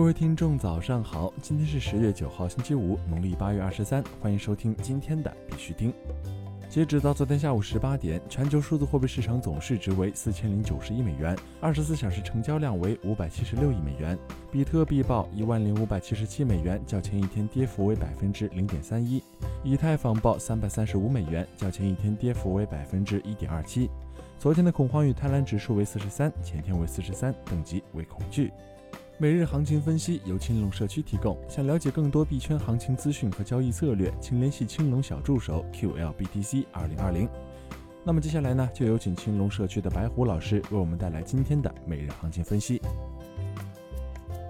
各位听众，早上好！今天是十月九号，星期五，农历八月二十三。欢迎收听今天的必须听。截止到昨天下午十八点，全球数字货币市场总市值为四千零九十亿美元，二十四小时成交量为五百七十六亿美元。比特币报一万零五百七十七美元，较前一天跌幅为百分之零点三一；以太坊报三百三十五美元，较前一天跌幅为百分之一点二七。昨天的恐慌与贪婪指数为四十三，前天为四十三，等级为恐惧。每日行情分析由青龙社区提供。想了解更多币圈行情资讯和交易策略，请联系青龙小助手 QLBTC 二零二零。那么接下来呢，就有请青龙社区的白虎老师为我们带来今天的每日行情分析。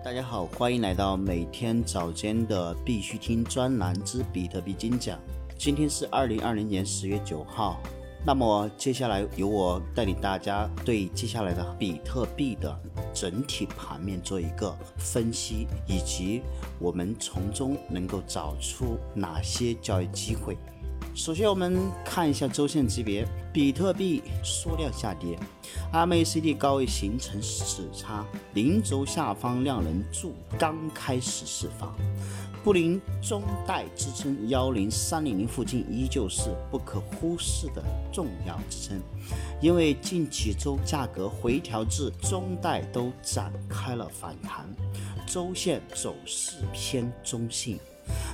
大家好，欢迎来到每天早间的必须听专栏之比特币精讲。今天是二零二零年十月九号。那么接下来由我带领大家对接下来的比特币的整体盘面做一个分析，以及我们从中能够找出哪些交易机会。首先，我们看一下周线级别，比特币缩量下跌，MACD 高位形成死叉，零轴下方量能柱刚开始释放。布林中带支撑幺零三零零附近依旧是不可忽视的重要支撑，因为近几周价格回调至中带都展开了反弹，周线走势偏中性。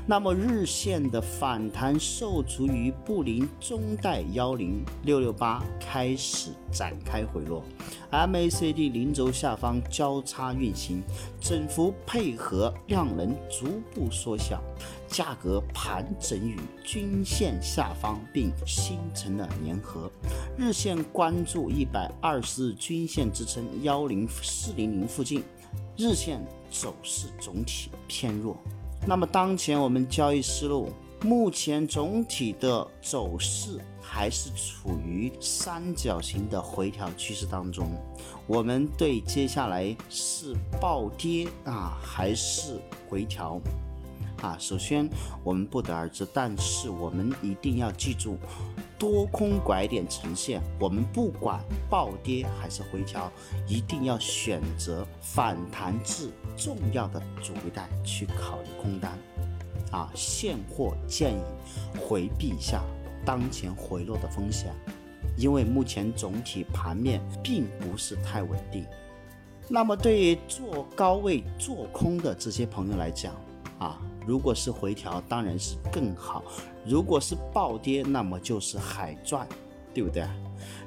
那么日线的反弹受阻于布林中带幺零六六八开始展开回落，MACD 零轴下方交叉运行，整幅配合量能逐步缩小，价格盘整于均线下方并形成了粘合。日线关注一百二十日均线支撑幺零四零零附近，日线走势总体偏弱。那么当前我们交易思路，目前总体的走势还是处于三角形的回调趋势当中。我们对接下来是暴跌啊，还是回调啊？首先我们不得而知，但是我们一定要记住。多空拐点呈现，我们不管暴跌还是回调，一定要选择反弹至重要的阻力带去考虑空单。啊，现货建议回避一下当前回落的风险，因为目前总体盘面并不是太稳定。那么对于做高位做空的这些朋友来讲，啊。如果是回调，当然是更好；如果是暴跌，那么就是海赚，对不对？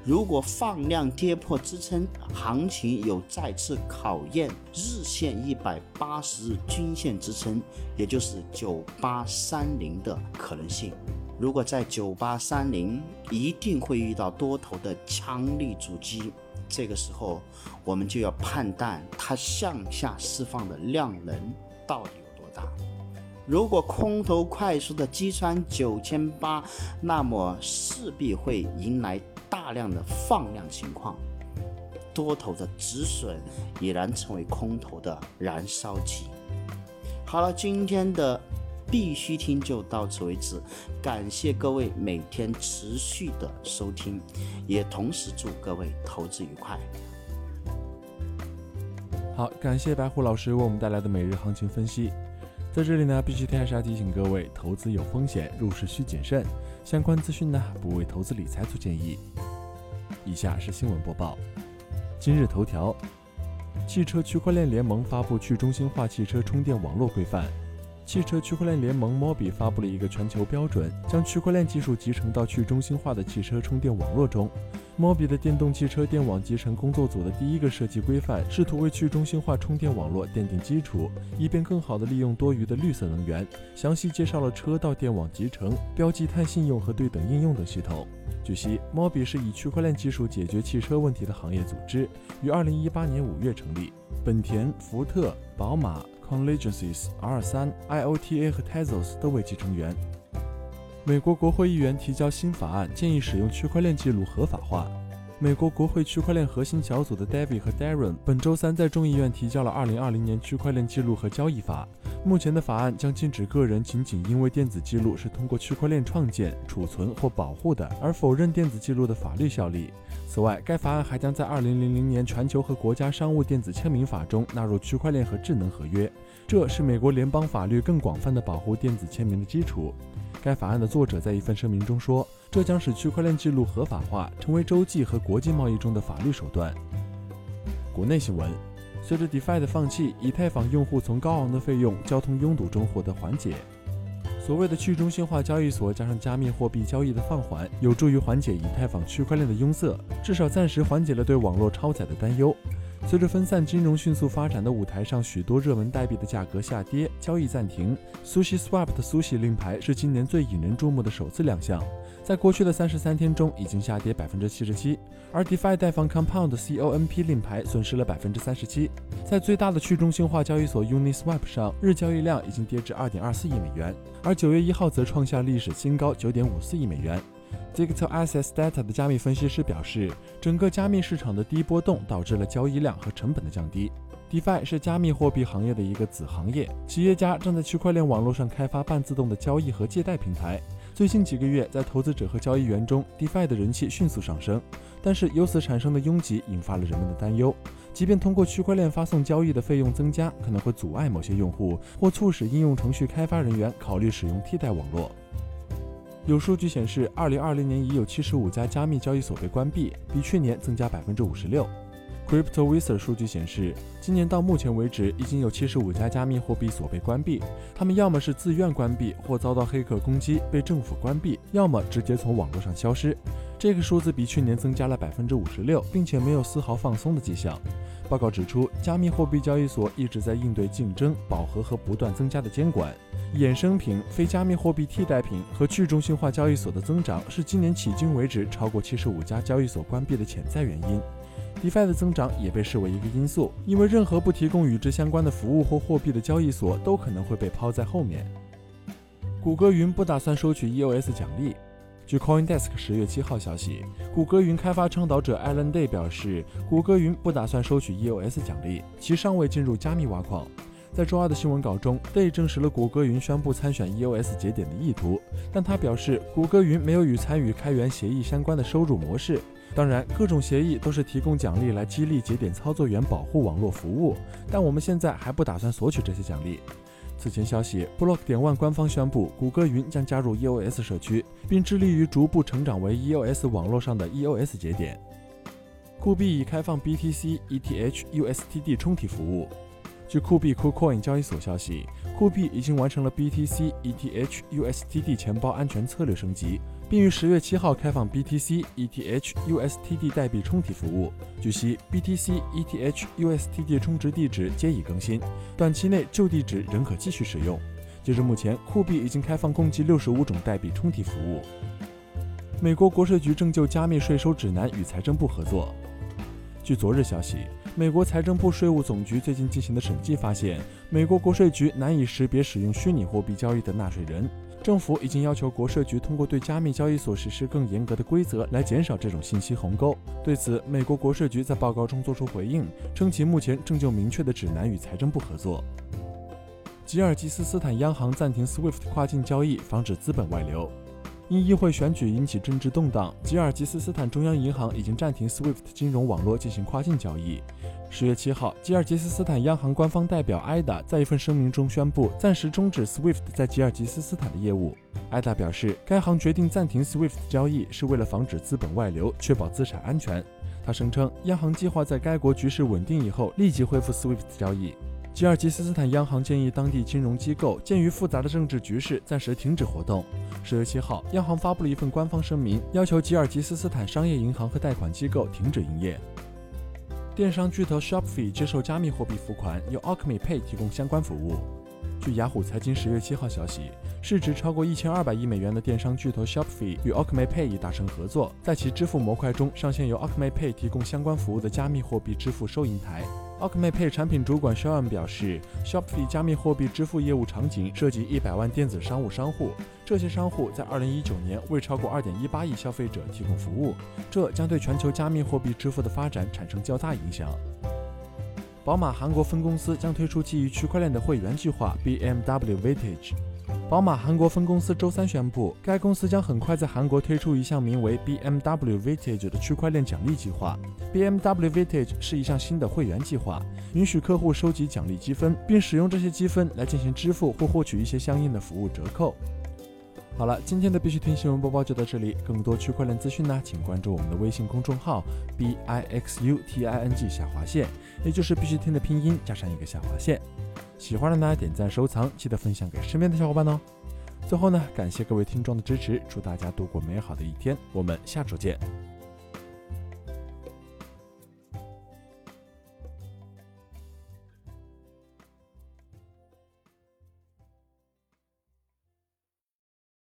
如果放量跌破支撑，行情有再次考验日线一百八十日均线支撑，也就是九八三零的可能性。如果在九八三零，一定会遇到多头的强力阻击，这个时候我们就要判断它向下释放的量能到底有多大。如果空头快速的击穿九千八，那么势必会迎来大量的放量情况，多头的止损已然成为空头的燃烧期。好了，今天的必须听就到此为止，感谢各位每天持续的收听，也同时祝各位投资愉快。好，感谢白虎老师为我们带来的每日行情分析。在这里呢，必须还是要提醒各位，投资有风险，入市需谨慎。相关资讯呢，不为投资理财做建议。以下是新闻播报。今日头条：汽车区块链联盟发布去中心化汽车充电网络规范。汽车区块链联盟 MOBI 发布了一个全球标准，将区块链技术集成到去中心化的汽车充电网络中。MOBI 的电动汽车电网集成工作组的第一个设计规范，试图为去中心化充电网络奠定基础，以便更好地利用多余的绿色能源。详细介绍了车道电网集成、标记碳信用和对等应用等系统。据悉，MOBI 是以区块链技术解决汽车问题的行业组织，于2018年5月成立，本田、福特、宝马。Conlegencies、R3、IOTA 和 Tezos 都为其成员。美国国会议员提交新法案，建议使用区块链记录合法化。美国国会区块链核心小组的 David 和 Darren 本周三在众议院提交了《2020年区块链记录和交易法》，目前的法案将禁止个人仅仅因为电子记录是通过区块链创建、储存或保护的，而否认电子记录的法律效力。此外，该法案还将在2000年全球和国家商务电子签名法中纳入区块链和智能合约，这是美国联邦法律更广泛的保护电子签名的基础。该法案的作者在一份声明中说：“这将使区块链记录合法化，成为洲际和国际贸易中的法律手段。”国内新闻。随着 DeFi 的放弃，以太坊用户从高昂的费用、交通拥堵中获得缓解。所谓的去中心化交易所加上加密货币交易的放缓，有助于缓解以太坊区块链的拥塞，至少暂时缓解了对网络超载的担忧。随着分散金融迅速发展的舞台上，许多热门代币的价格下跌，交易暂停。Sushi Swap 的 Sushi 令牌是今年最引人注目的首次亮相。在过去的三十三天中，已经下跌百分之七十七，而 DeFi 代放 Compound 的 COMP 令牌损失了百分之三十七。在最大的去中心化交易所 Uniswap 上，日交易量已经跌至二点二四亿美元，而九月一号则创下历史新高九点五四亿美元。Digital Assets Data 的加密分析师表示，整个加密市场的低波动导致了交易量和成本的降低。DeFi 是加密货币行业的一个子行业，企业家正在区块链网络上开发半自动的交易和借贷平台。最近几个月，在投资者和交易员中，DeFi 的人气迅速上升。但是由此产生的拥挤引发了人们的担忧。即便通过区块链发送交易的费用增加，可能会阻碍某些用户，或促使应用程序开发人员考虑使用替代网络。有数据显示，2020年已有75家加密交易所被关闭，比去年增加56%。CryptoWizard 数据显示，今年到目前为止，已经有75家加密货币所被关闭。他们要么是自愿关闭，或遭到黑客攻击被政府关闭，要么直接从网络上消失。这个数字比去年增加了56%，并且没有丝毫放松的迹象。报告指出，加密货币交易所一直在应对竞争、饱和和不断增加的监管。衍生品、非加密货币替代品和去中心化交易所的增长，是今年迄今为止超过75家交易所关闭的潜在原因。DeFi 的增长也被视为一个因素，因为任何不提供与之相关的服务或货币的交易所都可能会被抛在后面。谷歌云不打算收取 EOS 奖励。据 CoinDesk 十月七号消息，谷歌云开发倡导者 Alan Day 表示，谷歌云不打算收取 EOS 奖励，其尚未进入加密挖矿。在周二的新闻稿中，Day 证实了谷歌云宣布参选 EOS 节点的意图，但他表示，谷歌云没有与参与开源协议相关的收入模式。当然，各种协议都是提供奖励来激励节点操作员保护网络服务，但我们现在还不打算索取这些奖励。此前消息，Block 点 One 官方宣布，谷歌云将加入 EOS 社区，并致力于逐步成长为 EOS 网络上的 EOS 节点。酷币已开放 BTC、ETH、USTD 充提服务。据酷币 KuCoin 交易所消息，酷币已经完成了 BTC、ETH、USDT 钱包安全策略升级，并于十月七号开放 BTC、ETH、USDT 代币充提服务。据悉，BTC、ETH、USDT 充值地址皆已更新，短期内旧地址仍可继续使用。截至目前，酷币已经开放共计六十五种代币充提服务。美国国税局正就加密税收指南与财政部合作。据昨日消息。美国财政部税务总局最近进行的审计发现，美国国税局难以识别使用虚拟货币交易的纳税人。政府已经要求国税局通过对加密交易所实施更严格的规则，来减少这种信息鸿沟。对此，美国国税局在报告中作出回应，称其目前正就明确的指南与财政部合作。吉尔吉斯斯坦央行暂停 SWIFT 跨境交易，防止资本外流。因议会选举引起政治动荡，吉尔吉斯斯坦中央银行已经暂停 SWIFT 金融网络进行跨境交易。十月七号，吉尔吉斯斯坦央行官方代表埃达在一份声明中宣布，暂时终止 SWIFT 在吉尔吉斯斯坦的业务。埃达表示，该行决定暂停 SWIFT 交易是为了防止资本外流，确保资产安全。他声称，央行计划在该国局势稳定以后立即恢复 SWIFT 交易。吉尔吉斯斯坦央行建议当地金融机构鉴于复杂的政治局势，暂时停止活动。十月七号，央行发布了一份官方声明，要求吉尔吉斯斯坦商业银行和贷款机构停止营业。电商巨头 Shopify 接受加密货币付款，由 Alchemy Pay 提供相关服务。据雅虎财经十月七号消息，市值超过一千二百亿美元的电商巨头 Shopify 与 Alchemy Pay 已达成合作，在其支付模块中上线由 Alchemy Pay 提供相关服务的加密货币支付收银台。Alchemy Pay 产品主管 Sean 表示，Shopify 加密货币支付业务场景涉及一百万电子商务商户，这些商户在2019年为超过2.18亿消费者提供服务，这将对全球加密货币支付的发展产生较大影响。宝马韩国分公司将推出基于区块链的会员计划 BMW Vintage。宝马韩国分公司周三宣布，该公司将很快在韩国推出一项名为 BMW Vintage 的区块链奖励计划。BMW Vintage 是一项新的会员计划，允许客户收集奖励积分，并使用这些积分来进行支付或获取一些相应的服务折扣。好了，今天的必须听新闻播报就到这里。更多区块链资讯呢，请关注我们的微信公众号 b i x u t i n g 下划线，也就是必须听的拼音加上一个下划线。喜欢的呢，点赞收藏，记得分享给身边的小伙伴哦。最后呢，感谢各位听众的支持，祝大家度过美好的一天，我们下周见。